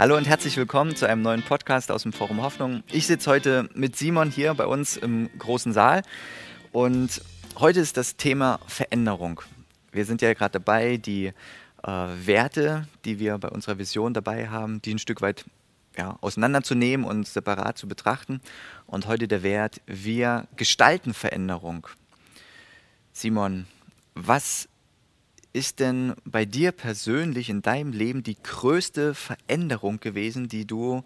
Hallo und herzlich willkommen zu einem neuen Podcast aus dem Forum Hoffnung. Ich sitze heute mit Simon hier bei uns im großen Saal und heute ist das Thema Veränderung. Wir sind ja gerade dabei, die äh, Werte, die wir bei unserer Vision dabei haben, die ein Stück weit ja, auseinanderzunehmen und separat zu betrachten. Und heute der Wert, wir gestalten Veränderung. Simon, was ist denn bei dir persönlich in deinem Leben die größte Veränderung gewesen, die du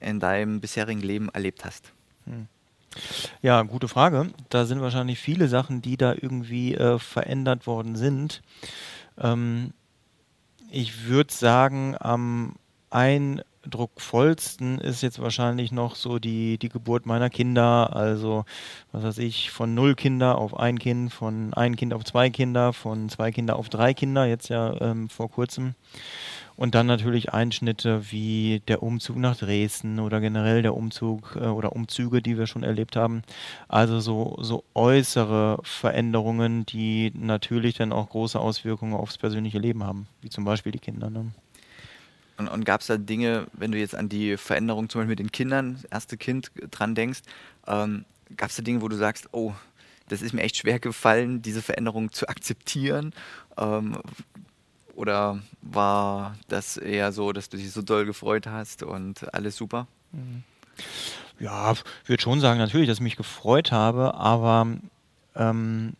in deinem bisherigen Leben erlebt hast? Hm. Ja, gute Frage. Da sind wahrscheinlich viele Sachen, die da irgendwie äh, verändert worden sind. Ähm, ich würde sagen, am ein eindruckvollsten ist jetzt wahrscheinlich noch so die, die Geburt meiner Kinder. Also, was weiß ich, von null Kinder auf ein Kind, von ein Kind auf zwei Kinder, von zwei Kinder auf drei Kinder, jetzt ja ähm, vor kurzem. Und dann natürlich Einschnitte wie der Umzug nach Dresden oder generell der Umzug äh, oder Umzüge, die wir schon erlebt haben. Also so, so äußere Veränderungen, die natürlich dann auch große Auswirkungen aufs persönliche Leben haben, wie zum Beispiel die Kinder. Ne? Und, und gab es da Dinge, wenn du jetzt an die Veränderung zum Beispiel mit den Kindern, das erste Kind dran denkst, ähm, gab es da Dinge, wo du sagst, oh, das ist mir echt schwer gefallen, diese Veränderung zu akzeptieren? Ähm, oder war das eher so, dass du dich so doll gefreut hast und alles super? Mhm. Ja, ich würde schon sagen, natürlich, dass ich mich gefreut habe, aber ähm,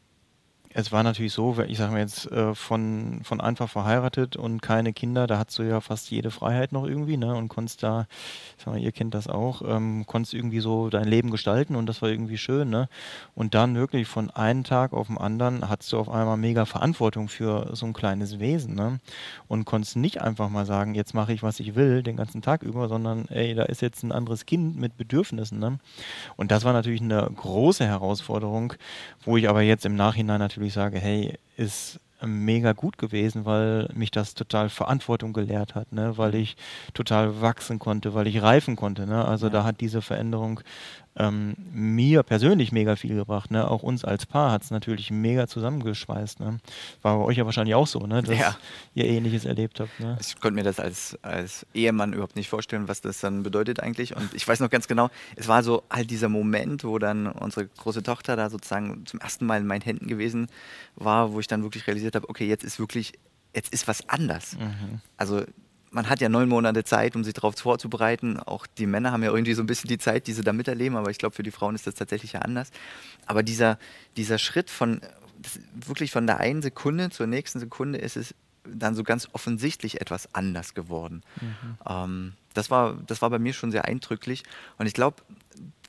es war natürlich so, ich sage mal jetzt äh, von, von einfach verheiratet und keine Kinder, da hast du ja fast jede Freiheit noch irgendwie, ne? Und konntest da, sag mal, ihr kennt das auch, ähm, konntest irgendwie so dein Leben gestalten und das war irgendwie schön, ne? Und dann wirklich von einem Tag auf den anderen hattest du auf einmal mega Verantwortung für so ein kleines Wesen, ne? Und konntest nicht einfach mal sagen, jetzt mache ich, was ich will, den ganzen Tag über, sondern ey, da ist jetzt ein anderes Kind mit Bedürfnissen, ne? Und das war natürlich eine große Herausforderung, wo ich aber jetzt im Nachhinein natürlich ich sage, hey, ist mega gut gewesen, weil mich das total Verantwortung gelehrt hat, ne? weil ich total wachsen konnte, weil ich reifen konnte. Ne? Also ja. da hat diese Veränderung ähm, mir persönlich mega viel gebracht. Ne? Auch uns als Paar hat es natürlich mega zusammengeschweißt. Ne? War bei euch ja wahrscheinlich auch so, ne? dass ja. ihr Ähnliches erlebt habt. Ne? Ich konnte mir das als, als Ehemann überhaupt nicht vorstellen, was das dann bedeutet eigentlich. Und ich weiß noch ganz genau, es war so halt dieser Moment, wo dann unsere große Tochter da sozusagen zum ersten Mal in meinen Händen gewesen war, wo ich dann wirklich realisiert habe, okay, jetzt ist wirklich, jetzt ist was anders. Mhm. Also man hat ja neun Monate Zeit, um sich darauf vorzubereiten. Auch die Männer haben ja irgendwie so ein bisschen die Zeit, die sie da miterleben, aber ich glaube, für die Frauen ist das tatsächlich ja anders. Aber dieser, dieser Schritt von wirklich von der einen Sekunde zur nächsten Sekunde ist es dann so ganz offensichtlich etwas anders geworden. Mhm. Ähm, das, war, das war bei mir schon sehr eindrücklich. Und ich glaube,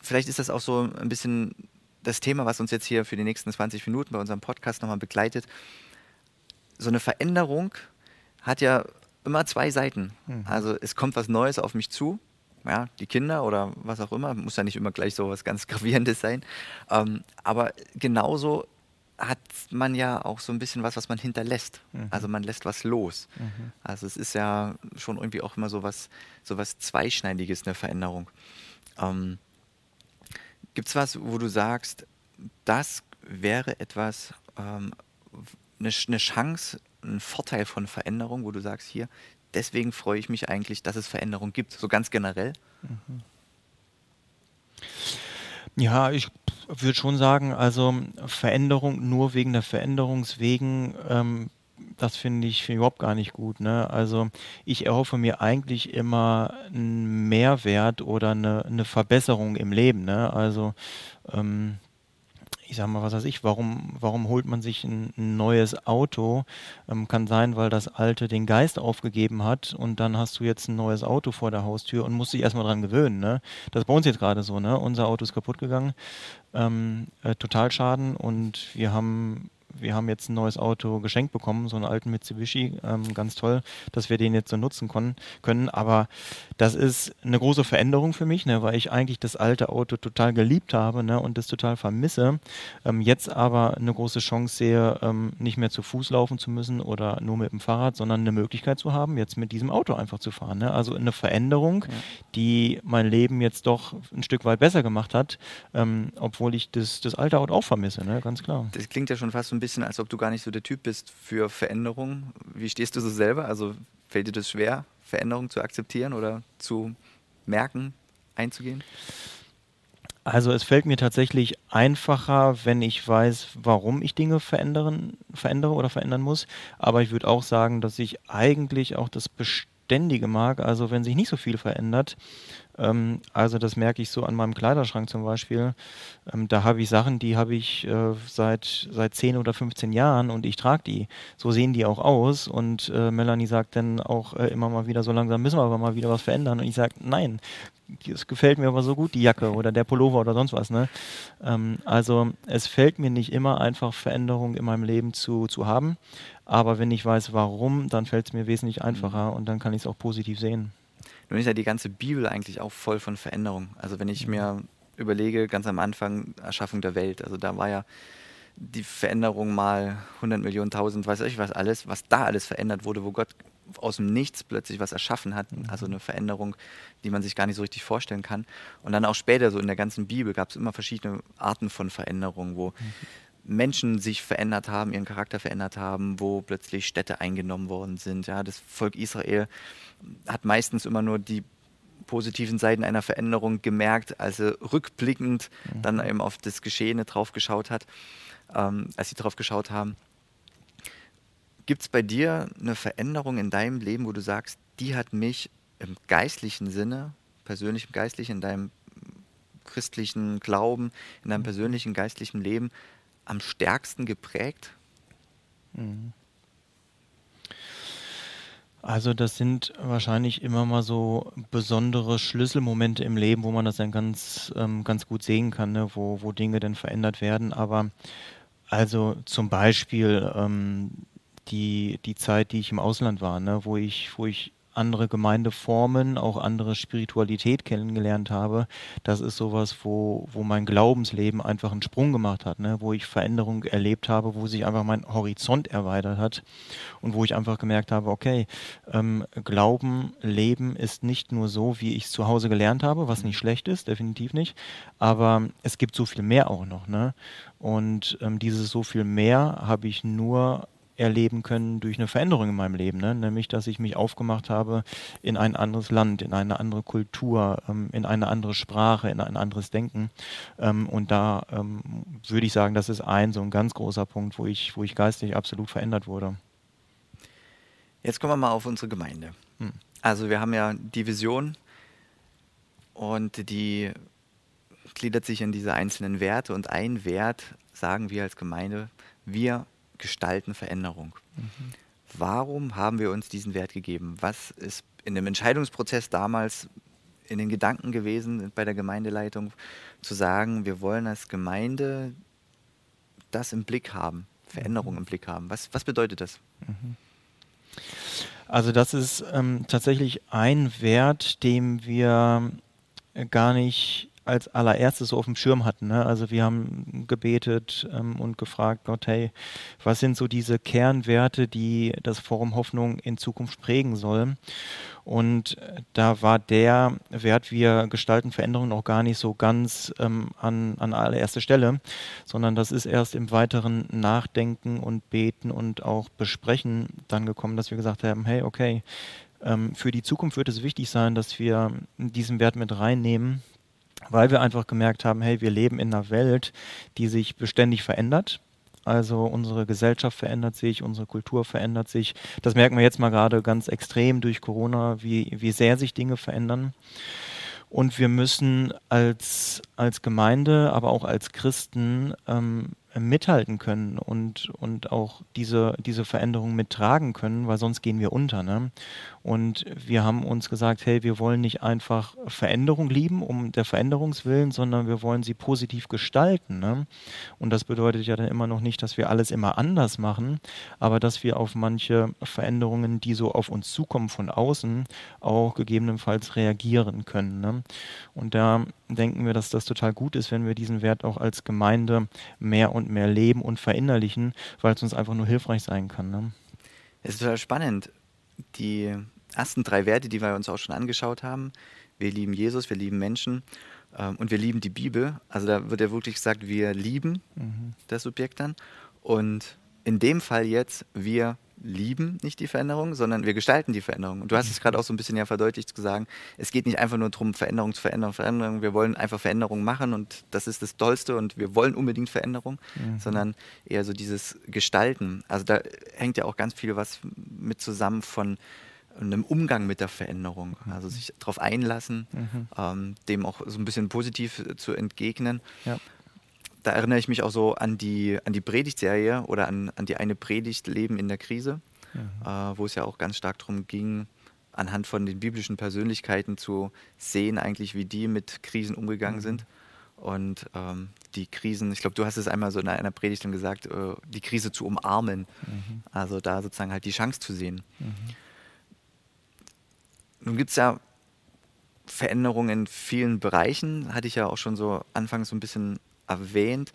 vielleicht ist das auch so ein bisschen das Thema, was uns jetzt hier für die nächsten 20 Minuten bei unserem Podcast nochmal begleitet. So eine Veränderung hat ja immer zwei Seiten. Mhm. Also es kommt was Neues auf mich zu, ja, die Kinder oder was auch immer, muss ja nicht immer gleich so was ganz Gravierendes sein. Ähm, aber genauso hat man ja auch so ein bisschen was, was man hinterlässt. Mhm. Also man lässt was los. Mhm. Also es ist ja schon irgendwie auch immer so was, so was Zweischneidiges, eine Veränderung. Ähm, Gibt es was, wo du sagst, das wäre etwas, ähm, eine, eine Chance, ein Vorteil von Veränderung, wo du sagst, hier, deswegen freue ich mich eigentlich, dass es Veränderung gibt, so ganz generell? Mhm. Ja, ich würde schon sagen, also Veränderung nur wegen der Veränderungswegen, ähm, das finde ich, find ich überhaupt gar nicht gut. Ne? Also ich erhoffe mir eigentlich immer einen Mehrwert oder eine, eine Verbesserung im Leben. Ne? Also ähm, ich sag mal, was weiß ich, warum, warum holt man sich ein, ein neues Auto? Ähm, kann sein, weil das alte den Geist aufgegeben hat und dann hast du jetzt ein neues Auto vor der Haustür und musst dich erstmal dran gewöhnen. Ne? Das ist bei uns jetzt gerade so, ne? Unser Auto ist kaputt gegangen, ähm, äh, Totalschaden und wir haben wir haben jetzt ein neues Auto geschenkt bekommen, so einen alten Mitsubishi, ähm, ganz toll, dass wir den jetzt so nutzen können. können. Aber das ist eine große Veränderung für mich, ne, weil ich eigentlich das alte Auto total geliebt habe ne, und das total vermisse. Ähm, jetzt aber eine große Chance sehe, ähm, nicht mehr zu Fuß laufen zu müssen oder nur mit dem Fahrrad, sondern eine Möglichkeit zu haben, jetzt mit diesem Auto einfach zu fahren. Ne? Also eine Veränderung, ja. die mein Leben jetzt doch ein Stück weit besser gemacht hat, ähm, obwohl ich das, das alte Auto auch vermisse, ne? ganz klar. Das klingt ja schon fast so ein bisschen bisschen, als ob du gar nicht so der Typ bist für Veränderungen. Wie stehst du so selber? Also fällt dir das schwer, Veränderung zu akzeptieren oder zu merken, einzugehen? Also es fällt mir tatsächlich einfacher, wenn ich weiß, warum ich Dinge verändern, verändere oder verändern muss. Aber ich würde auch sagen, dass ich eigentlich auch das Beständige mag. Also wenn sich nicht so viel verändert, ähm, also das merke ich so an meinem Kleiderschrank zum Beispiel. Ähm, da habe ich Sachen, die habe ich äh, seit, seit 10 oder 15 Jahren und ich trage die. So sehen die auch aus. Und äh, Melanie sagt dann auch äh, immer mal wieder, so langsam müssen wir aber mal wieder was verändern. Und ich sage, nein, es gefällt mir aber so gut, die Jacke oder der Pullover oder sonst was. Ne? Ähm, also es fällt mir nicht immer einfach, Veränderungen in meinem Leben zu, zu haben. Aber wenn ich weiß, warum, dann fällt es mir wesentlich einfacher und dann kann ich es auch positiv sehen. Nun ist ja die ganze Bibel eigentlich auch voll von Veränderung. Also wenn ich mir überlege, ganz am Anfang Erschaffung der Welt, also da war ja die Veränderung mal 100 Millionen, 1000, weiß ich was alles, was da alles verändert wurde, wo Gott aus dem Nichts plötzlich was erschaffen hat, mhm. also eine Veränderung, die man sich gar nicht so richtig vorstellen kann. Und dann auch später, so in der ganzen Bibel, gab es immer verschiedene Arten von Veränderungen, wo mhm. Menschen sich verändert haben, ihren Charakter verändert haben, wo plötzlich Städte eingenommen worden sind. Ja, das Volk Israel hat meistens immer nur die positiven Seiten einer Veränderung gemerkt, also rückblickend mhm. dann eben auf das Geschehene drauf geschaut hat, ähm, als sie drauf geschaut haben. Gibt es bei dir eine Veränderung in deinem Leben, wo du sagst, die hat mich im geistlichen Sinne, persönlich im geistlichen, in deinem christlichen Glauben, in deinem mhm. persönlichen geistlichen Leben am stärksten geprägt? Mhm. Also das sind wahrscheinlich immer mal so besondere Schlüsselmomente im Leben, wo man das dann ganz, ähm, ganz gut sehen kann, ne? wo, wo Dinge dann verändert werden. Aber also zum Beispiel ähm, die, die Zeit, die ich im Ausland war, ne? wo ich, wo ich andere Gemeindeformen, auch andere Spiritualität kennengelernt habe, das ist sowas, wo, wo mein Glaubensleben einfach einen Sprung gemacht hat, ne? wo ich Veränderung erlebt habe, wo sich einfach mein Horizont erweitert hat und wo ich einfach gemerkt habe, okay, ähm, Glauben, Leben ist nicht nur so, wie ich es zu Hause gelernt habe, was nicht schlecht ist, definitiv nicht, aber es gibt so viel mehr auch noch. Ne? Und ähm, dieses so viel mehr habe ich nur erleben können durch eine Veränderung in meinem Leben, ne? nämlich dass ich mich aufgemacht habe in ein anderes Land, in eine andere Kultur, ähm, in eine andere Sprache, in ein anderes Denken. Ähm, und da ähm, würde ich sagen, das ist ein so ein ganz großer Punkt, wo ich, wo ich geistig absolut verändert wurde. Jetzt kommen wir mal auf unsere Gemeinde. Hm. Also wir haben ja die Vision und die gliedert sich in diese einzelnen Werte und ein Wert sagen wir als Gemeinde, wir gestalten Veränderung. Mhm. Warum haben wir uns diesen Wert gegeben? Was ist in dem Entscheidungsprozess damals in den Gedanken gewesen bei der Gemeindeleitung, zu sagen, wir wollen als Gemeinde das im Blick haben, Veränderung mhm. im Blick haben? Was, was bedeutet das? Mhm. Also das ist ähm, tatsächlich ein Wert, dem wir gar nicht als allererstes so auf dem Schirm hatten. Ne? Also wir haben gebetet ähm, und gefragt, Gott, hey, was sind so diese Kernwerte, die das Forum Hoffnung in Zukunft prägen soll? Und da war der Wert, wir gestalten Veränderungen auch gar nicht so ganz ähm, an, an allererster Stelle, sondern das ist erst im weiteren Nachdenken und Beten und auch Besprechen dann gekommen, dass wir gesagt haben, hey, okay, ähm, für die Zukunft wird es wichtig sein, dass wir diesen Wert mit reinnehmen, weil wir einfach gemerkt haben, hey, wir leben in einer Welt, die sich beständig verändert. Also unsere Gesellschaft verändert sich, unsere Kultur verändert sich. Das merken wir jetzt mal gerade ganz extrem durch Corona, wie, wie sehr sich Dinge verändern. Und wir müssen als, als Gemeinde, aber auch als Christen ähm, mithalten können und, und auch diese, diese Veränderung mittragen können, weil sonst gehen wir unter. Ne? Und wir haben uns gesagt, hey, wir wollen nicht einfach Veränderung lieben, um der Veränderungswillen, sondern wir wollen sie positiv gestalten. Ne? Und das bedeutet ja dann immer noch nicht, dass wir alles immer anders machen, aber dass wir auf manche Veränderungen, die so auf uns zukommen von außen, auch gegebenenfalls reagieren können. Ne? Und da denken wir, dass das total gut ist, wenn wir diesen Wert auch als Gemeinde mehr und mehr leben und verinnerlichen, weil es uns einfach nur hilfreich sein kann. Ne? Es ist total spannend. Die ersten drei Werte, die wir uns auch schon angeschaut haben, wir lieben Jesus, wir lieben Menschen ähm, und wir lieben die Bibel. Also da wird ja wirklich gesagt, wir lieben mhm. das Subjekt dann. Und in dem Fall jetzt, wir lieben nicht die Veränderung, sondern wir gestalten die Veränderung. Und du hast es gerade auch so ein bisschen ja verdeutlicht zu sagen, es geht nicht einfach nur darum, Veränderung zu Veränderung, Veränderung. Wir wollen einfach Veränderung machen und das ist das Tollste und wir wollen unbedingt Veränderung, mhm. sondern eher so dieses Gestalten. Also da hängt ja auch ganz viel was mit zusammen von einem Umgang mit der Veränderung. Mhm. Also sich darauf einlassen, mhm. ähm, dem auch so ein bisschen positiv zu entgegnen. Ja da erinnere ich mich auch so an die, an die Predigtserie oder an, an die eine Predigt Leben in der Krise, mhm. äh, wo es ja auch ganz stark darum ging, anhand von den biblischen Persönlichkeiten zu sehen, eigentlich, wie die mit Krisen umgegangen mhm. sind. Und ähm, die Krisen, ich glaube, du hast es einmal so in einer Predigt dann gesagt, äh, die Krise zu umarmen. Mhm. Also da sozusagen halt die Chance zu sehen. Nun gibt es ja Veränderungen in vielen Bereichen, hatte ich ja auch schon so anfangs so ein bisschen erwähnt.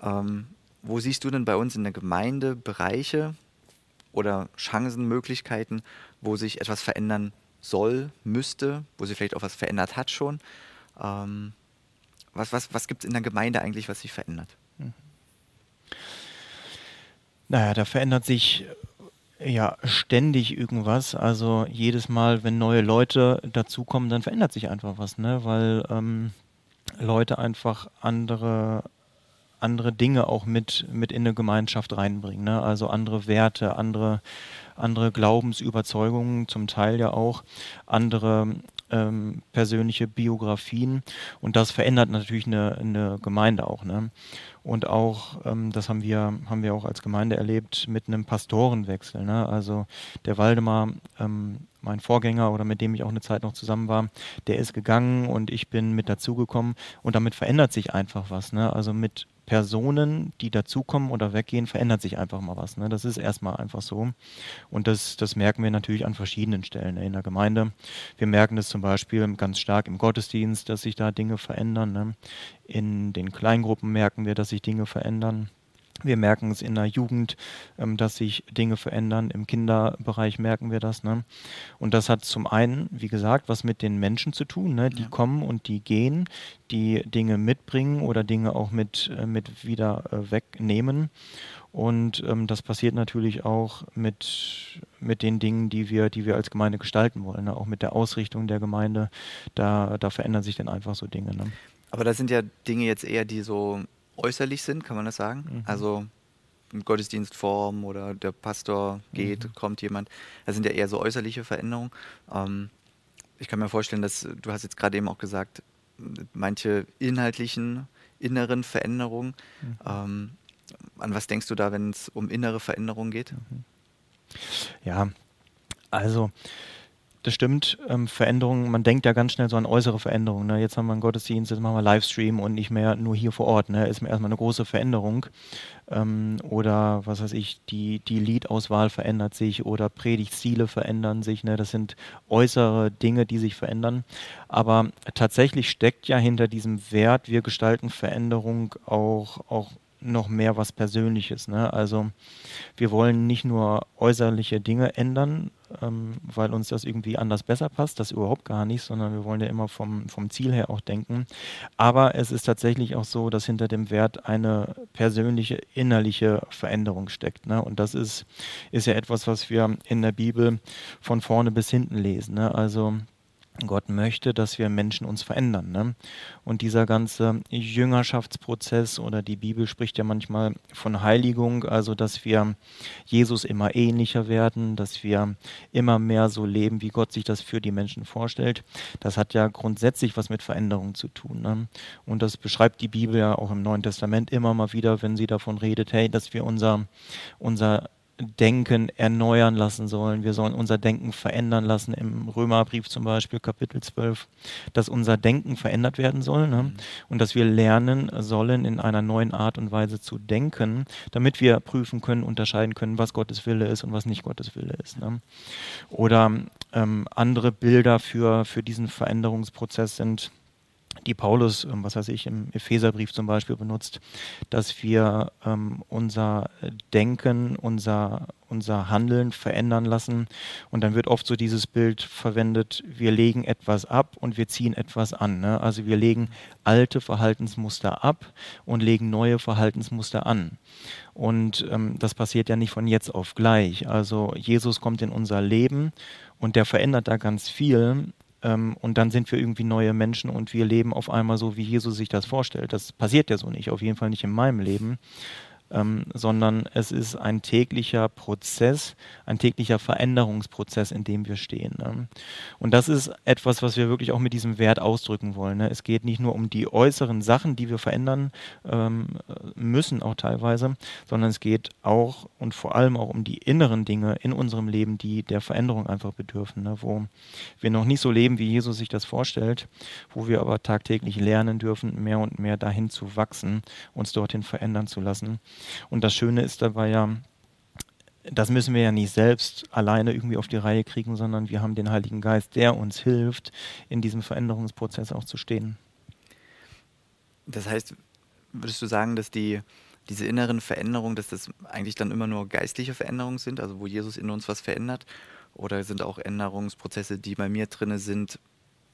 Ähm, wo siehst du denn bei uns in der Gemeinde Bereiche oder Chancen, Möglichkeiten, wo sich etwas verändern soll, müsste, wo sich vielleicht auch was verändert hat schon? Ähm, was was, was gibt es in der Gemeinde eigentlich, was sich verändert? Mhm. Naja, da verändert sich ja ständig irgendwas. Also jedes Mal, wenn neue Leute dazukommen, dann verändert sich einfach was, ne? Weil ähm, Leute einfach andere andere Dinge auch mit, mit in eine Gemeinschaft reinbringen. Ne? Also andere Werte, andere, andere Glaubensüberzeugungen, zum Teil ja auch andere ähm, persönliche Biografien. Und das verändert natürlich eine, eine Gemeinde auch. Ne? Und auch, ähm, das haben wir, haben wir auch als Gemeinde erlebt, mit einem Pastorenwechsel. Ne? Also der Waldemar, ähm, mein Vorgänger oder mit dem ich auch eine Zeit noch zusammen war, der ist gegangen und ich bin mit dazugekommen und damit verändert sich einfach was. Ne? Also mit Personen, die dazukommen oder weggehen, verändert sich einfach mal was. Ne? Das ist erstmal einfach so. Und das, das merken wir natürlich an verschiedenen Stellen ne? in der Gemeinde. Wir merken das zum Beispiel ganz stark im Gottesdienst, dass sich da Dinge verändern. Ne? In den Kleingruppen merken wir, dass sich Dinge verändern. Wir merken es in der Jugend, ähm, dass sich Dinge verändern. Im Kinderbereich merken wir das. Ne? Und das hat zum einen, wie gesagt, was mit den Menschen zu tun, ne? die ja. kommen und die gehen, die Dinge mitbringen oder Dinge auch mit, äh, mit wieder äh, wegnehmen. Und ähm, das passiert natürlich auch mit, mit den Dingen, die wir, die wir als Gemeinde gestalten wollen. Ne? Auch mit der Ausrichtung der Gemeinde. Da, da verändern sich dann einfach so Dinge. Ne? Aber das sind ja Dinge jetzt eher, die so äußerlich sind, kann man das sagen? Mhm. Also Gottesdienstform oder der Pastor geht, mhm. kommt jemand. Das sind ja eher so äußerliche Veränderungen. Ähm, ich kann mir vorstellen, dass du hast jetzt gerade eben auch gesagt, manche inhaltlichen, inneren Veränderungen. Mhm. Ähm, an was denkst du da, wenn es um innere Veränderungen geht? Mhm. Ja, also das stimmt, ähm, Veränderungen, man denkt ja ganz schnell so an äußere Veränderungen. Ne? Jetzt haben wir einen Gottesdienst, jetzt machen wir Livestream und nicht mehr nur hier vor Ort. Ne? Ist erstmal eine große Veränderung. Ähm, oder was weiß ich, die, die Liedauswahl verändert sich oder Predigtziele verändern sich. Ne? Das sind äußere Dinge, die sich verändern. Aber tatsächlich steckt ja hinter diesem Wert, wir gestalten Veränderung auch, auch noch mehr was Persönliches. Ne? Also wir wollen nicht nur äußerliche Dinge ändern, ähm, weil uns das irgendwie anders besser passt, das überhaupt gar nicht, sondern wir wollen ja immer vom, vom Ziel her auch denken. Aber es ist tatsächlich auch so, dass hinter dem Wert eine persönliche, innerliche Veränderung steckt. Ne? Und das ist, ist ja etwas, was wir in der Bibel von vorne bis hinten lesen. Ne? Also Gott möchte, dass wir Menschen uns verändern. Ne? Und dieser ganze Jüngerschaftsprozess oder die Bibel spricht ja manchmal von Heiligung, also dass wir Jesus immer ähnlicher werden, dass wir immer mehr so leben, wie Gott sich das für die Menschen vorstellt. Das hat ja grundsätzlich was mit Veränderung zu tun. Ne? Und das beschreibt die Bibel ja auch im Neuen Testament immer mal wieder, wenn sie davon redet, hey, dass wir unser, unser Denken erneuern lassen sollen. Wir sollen unser Denken verändern lassen. Im Römerbrief zum Beispiel, Kapitel 12, dass unser Denken verändert werden soll ne? Mhm. und dass wir lernen sollen, in einer neuen Art und Weise zu denken, damit wir prüfen können, unterscheiden können, was Gottes Wille ist und was nicht Gottes Wille ist. Ne? Oder ähm, andere Bilder für, für diesen Veränderungsprozess sind die Paulus, ähm, was weiß ich, im Epheserbrief zum Beispiel benutzt, dass wir ähm, unser Denken, unser, unser Handeln verändern lassen. Und dann wird oft so dieses Bild verwendet, wir legen etwas ab und wir ziehen etwas an. Ne? Also wir legen alte Verhaltensmuster ab und legen neue Verhaltensmuster an. Und ähm, das passiert ja nicht von jetzt auf gleich. Also Jesus kommt in unser Leben und der verändert da ganz viel ähm, und dann sind wir irgendwie neue Menschen und wir leben auf einmal so, wie Jesus sich das vorstellt. Das passiert ja so nicht, auf jeden Fall nicht in meinem Leben ähm, sondern es ist ein täglicher Prozess, ein täglicher Veränderungsprozess, in dem wir stehen. Ne? Und das ist etwas, was wir wirklich auch mit diesem Wert ausdrücken wollen. Ne? Es geht nicht nur um die äußeren Sachen, die wir verändern ähm, müssen, auch teilweise, sondern es geht auch und vor allem auch um die inneren Dinge in unserem Leben, die der Veränderung einfach bedürfen, ne? wo wir noch nicht so leben, wie Jesus sich das vorstellt, wo wir aber tagtäglich lernen dürfen, mehr und mehr dahin zu wachsen, uns dorthin verändern zu lassen. Und das Schöne ist dabei ja, das müssen wir ja nicht selbst alleine irgendwie auf die Reihe kriegen, sondern wir haben den Heiligen Geist, der uns hilft, in diesem Veränderungsprozess auch zu stehen. Das heißt, würdest du sagen, dass die, diese inneren Veränderungen, dass das eigentlich dann immer nur geistliche Veränderungen sind, also wo Jesus in uns was verändert? Oder sind auch Änderungsprozesse, die bei mir drin sind,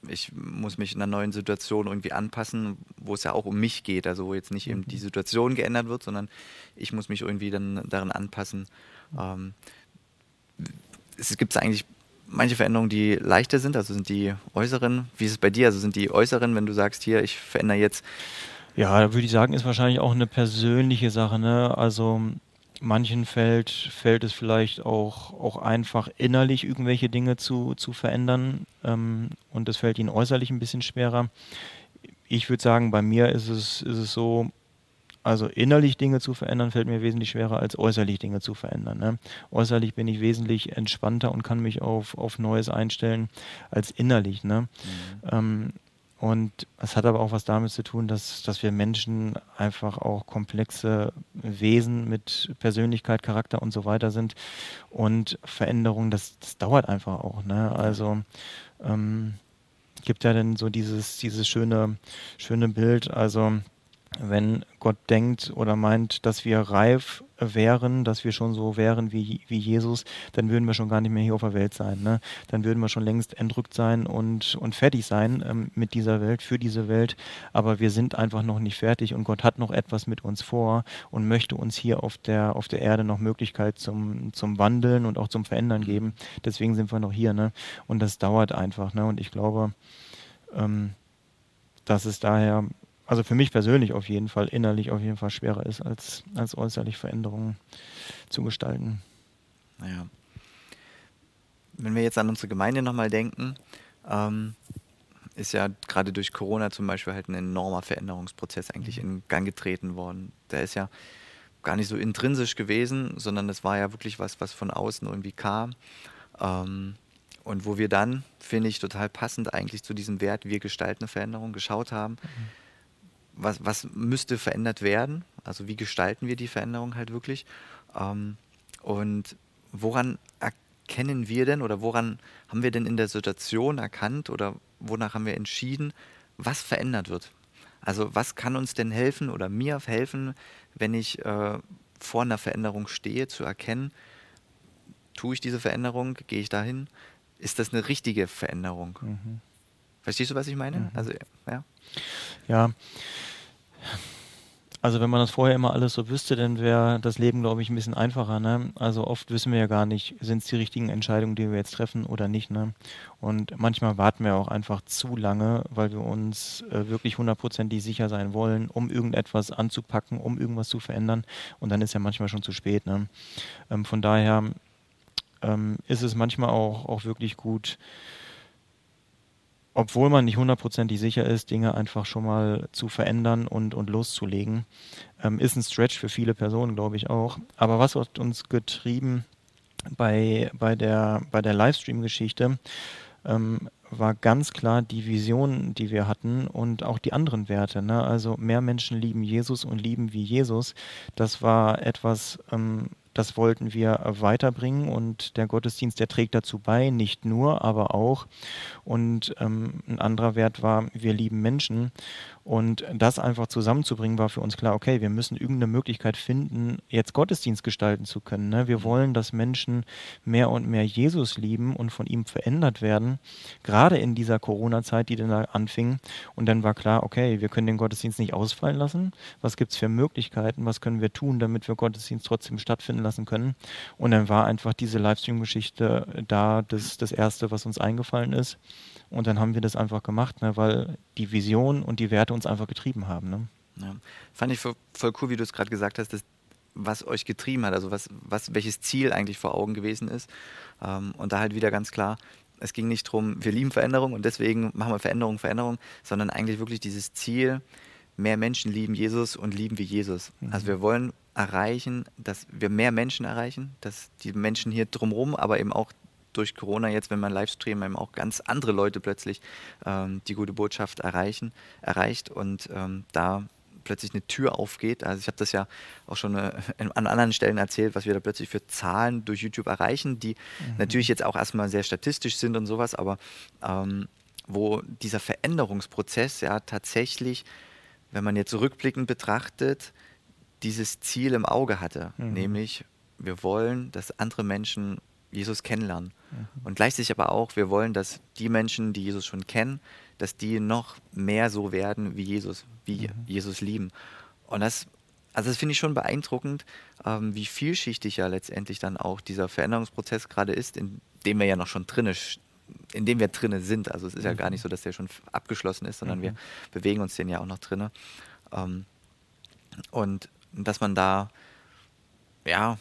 ich muss mich in einer neuen Situation irgendwie anpassen, wo es ja auch um mich geht, also wo jetzt nicht eben die mhm. Situation geändert wird, sondern ich muss mich irgendwie dann darin anpassen. Ähm, es gibt eigentlich manche Veränderungen, die leichter sind, also sind die äußeren. Wie ist es bei dir? Also sind die äußeren, wenn du sagst, hier, ich verändere jetzt. Ja, da würde ich sagen, ist wahrscheinlich auch eine persönliche Sache. Ne? Also manchen fällt, fällt es vielleicht auch, auch einfach innerlich irgendwelche Dinge zu, zu verändern ähm, und es fällt ihnen äußerlich ein bisschen schwerer. Ich würde sagen, bei mir ist es, ist es so, also innerlich Dinge zu verändern, fällt mir wesentlich schwerer als äußerlich Dinge zu verändern. Ne? Äußerlich bin ich wesentlich entspannter und kann mich auf, auf Neues einstellen als innerlich. Ne? Mhm. Ähm, und es hat aber auch was damit zu tun, dass, dass wir Menschen einfach auch komplexe Wesen mit Persönlichkeit, Charakter und so weiter sind. Und Veränderung, das, das dauert einfach auch. Ne? Also ähm, gibt ja dann so dieses, dieses schöne, schöne Bild. Also wenn Gott denkt oder meint, dass wir reif wären, dass wir schon so wären wie, wie Jesus, dann würden wir schon gar nicht mehr hier auf der Welt sein. Ne? Dann würden wir schon längst entrückt sein und, und fertig sein ähm, mit dieser Welt, für diese Welt. Aber wir sind einfach noch nicht fertig und Gott hat noch etwas mit uns vor und möchte uns hier auf der, auf der Erde noch Möglichkeit zum, zum Wandeln und auch zum Verändern geben. Deswegen sind wir noch hier. Ne? Und das dauert einfach. Ne? Und ich glaube, ähm, dass es daher also für mich persönlich auf jeden Fall, innerlich auf jeden Fall schwerer ist, als, als äußerlich Veränderungen zu gestalten. Naja. Wenn wir jetzt an unsere Gemeinde nochmal denken, ähm, ist ja gerade durch Corona zum Beispiel halt ein enormer Veränderungsprozess eigentlich mhm. in Gang getreten worden. Der ist ja gar nicht so intrinsisch gewesen, sondern das war ja wirklich was, was von außen irgendwie kam. Ähm, und wo wir dann, finde ich, total passend eigentlich zu diesem Wert, wir gestalten eine Veränderung, geschaut haben. Mhm was, was müsste verändert werden? Also wie gestalten wir die Veränderung halt wirklich? Ähm, und woran erkennen wir denn oder woran haben wir denn in der Situation erkannt oder wonach haben wir entschieden, was verändert wird? Also was kann uns denn helfen oder mir helfen, wenn ich äh, vor einer Veränderung stehe, zu erkennen, tue ich diese Veränderung, gehe ich dahin? Ist das eine richtige Veränderung? Mhm. Verstehst du, was ich meine? Mhm. Also, ja. Ja. Also wenn man das vorher immer alles so wüsste, dann wäre das Leben, glaube ich, ein bisschen einfacher. Ne? Also oft wissen wir ja gar nicht, sind es die richtigen Entscheidungen, die wir jetzt treffen oder nicht. Ne? Und manchmal warten wir auch einfach zu lange, weil wir uns äh, wirklich hundertprozentig sicher sein wollen, um irgendetwas anzupacken, um irgendwas zu verändern. Und dann ist ja manchmal schon zu spät. Ne? Ähm, von daher ähm, ist es manchmal auch, auch wirklich gut, obwohl man nicht hundertprozentig sicher ist, Dinge einfach schon mal zu verändern und, und loszulegen. Ähm, ist ein Stretch für viele Personen, glaube ich auch. Aber was hat uns getrieben bei, bei der, bei der Livestream-Geschichte? Ähm, war ganz klar die Vision, die wir hatten und auch die anderen Werte. Ne? Also mehr Menschen lieben Jesus und lieben wie Jesus. Das war etwas, ähm, das wollten wir weiterbringen und der Gottesdienst, der trägt dazu bei, nicht nur, aber auch. Und ähm, ein anderer Wert war, wir lieben Menschen. Und das einfach zusammenzubringen, war für uns klar, okay, wir müssen irgendeine Möglichkeit finden, jetzt Gottesdienst gestalten zu können. Ne? Wir wollen, dass Menschen mehr und mehr Jesus lieben und von ihm verändert werden, gerade in dieser Corona-Zeit, die dann da anfing. Und dann war klar, okay, wir können den Gottesdienst nicht ausfallen lassen. Was gibt es für Möglichkeiten? Was können wir tun, damit wir Gottesdienst trotzdem stattfinden lassen können? Und dann war einfach diese Livestream-Geschichte da das, das Erste, was uns eingefallen ist. Und dann haben wir das einfach gemacht, ne, weil die Vision und die Werte uns einfach getrieben haben. Ne? Ja. Fand ich voll, voll cool, wie du es gerade gesagt hast, dass, was euch getrieben hat, also was, was, welches Ziel eigentlich vor Augen gewesen ist. Ähm, und da halt wieder ganz klar, es ging nicht darum, wir lieben Veränderung und deswegen machen wir Veränderung, Veränderung, sondern eigentlich wirklich dieses Ziel, mehr Menschen lieben Jesus und lieben wie Jesus. Mhm. Also wir wollen erreichen, dass wir mehr Menschen erreichen, dass die Menschen hier drumherum, aber eben auch durch Corona jetzt, wenn man Livestream eben auch ganz andere Leute plötzlich ähm, die gute Botschaft erreichen, erreicht und ähm, da plötzlich eine Tür aufgeht. Also ich habe das ja auch schon äh, an anderen Stellen erzählt, was wir da plötzlich für Zahlen durch YouTube erreichen, die mhm. natürlich jetzt auch erstmal sehr statistisch sind und sowas, aber ähm, wo dieser Veränderungsprozess ja tatsächlich, wenn man jetzt rückblickend betrachtet, dieses Ziel im Auge hatte, mhm. nämlich wir wollen, dass andere Menschen Jesus kennenlernen. Mhm. Und gleichzeitig aber auch, wir wollen, dass die Menschen, die Jesus schon kennen, dass die noch mehr so werden wie Jesus, wie mhm. Jesus lieben. Und das, also das finde ich schon beeindruckend, ähm, wie vielschichtig ja letztendlich dann auch dieser Veränderungsprozess gerade ist, in dem wir ja noch schon drinne in dem wir drinne sind. Also es ist ja gar nicht mhm. so, dass der schon abgeschlossen ist, sondern mhm. wir bewegen uns den ja auch noch drinne. Ähm, und dass man da ja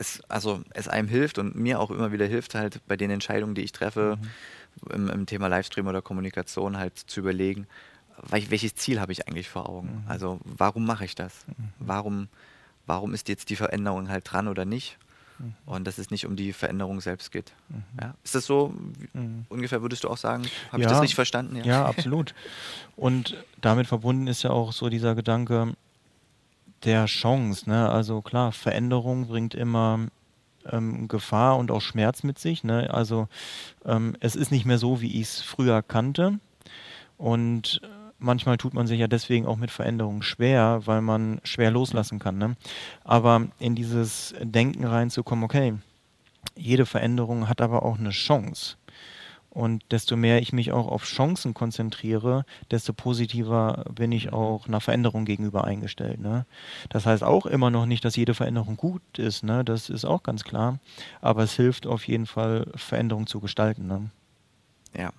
es, also es einem hilft und mir auch immer wieder hilft, halt bei den Entscheidungen, die ich treffe, mhm. im, im, Thema Livestream oder Kommunikation halt zu überlegen, welches Ziel habe ich eigentlich vor Augen? Mhm. Also warum mache ich das? Mhm. Warum, warum ist jetzt die Veränderung halt dran oder nicht? Mhm. Und dass es nicht um die Veränderung selbst geht. Mhm. Ja? Ist das so mhm. ungefähr, würdest du auch sagen? Habe ja, ich das richtig verstanden? Ja. ja, absolut. Und damit verbunden ist ja auch so dieser Gedanke, der Chance. Ne? Also klar, Veränderung bringt immer ähm, Gefahr und auch Schmerz mit sich. Ne? Also ähm, es ist nicht mehr so, wie ich es früher kannte. Und manchmal tut man sich ja deswegen auch mit Veränderungen schwer, weil man schwer loslassen kann. Ne? Aber in dieses Denken reinzukommen, okay, jede Veränderung hat aber auch eine Chance. Und desto mehr ich mich auch auf Chancen konzentriere, desto positiver bin ich auch einer Veränderung gegenüber eingestellt. Ne? Das heißt auch immer noch nicht, dass jede Veränderung gut ist. Ne? Das ist auch ganz klar. Aber es hilft auf jeden Fall, Veränderung zu gestalten. Ne? Ja.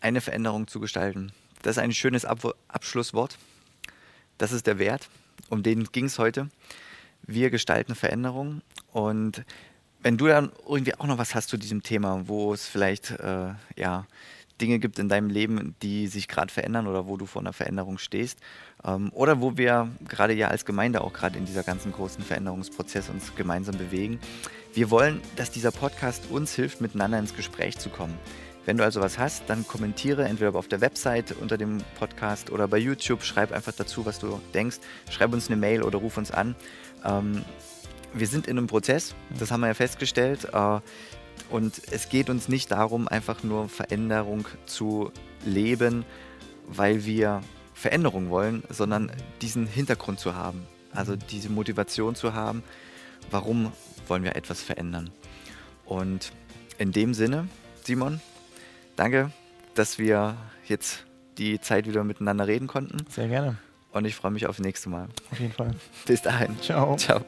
Eine Veränderung zu gestalten. Das ist ein schönes Ab Abschlusswort. Das ist der Wert. Um den ging es heute. Wir gestalten Veränderung und wenn du dann irgendwie auch noch was hast zu diesem Thema, wo es vielleicht äh, ja, Dinge gibt in deinem Leben, die sich gerade verändern oder wo du vor einer Veränderung stehst ähm, oder wo wir gerade ja als Gemeinde auch gerade in dieser ganzen großen Veränderungsprozess uns gemeinsam bewegen. Wir wollen, dass dieser Podcast uns hilft, miteinander ins Gespräch zu kommen. Wenn du also was hast, dann kommentiere entweder auf der Website unter dem Podcast oder bei YouTube. Schreib einfach dazu, was du denkst. Schreib uns eine Mail oder ruf uns an. Ähm, wir sind in einem Prozess, das haben wir ja festgestellt. Äh, und es geht uns nicht darum, einfach nur Veränderung zu leben, weil wir Veränderung wollen, sondern diesen Hintergrund zu haben. Also diese Motivation zu haben, warum wollen wir etwas verändern. Und in dem Sinne, Simon, danke, dass wir jetzt die Zeit wieder miteinander reden konnten. Sehr gerne. Und ich freue mich auf das nächste Mal. Auf jeden Fall. Bis dahin. Ciao. Ciao.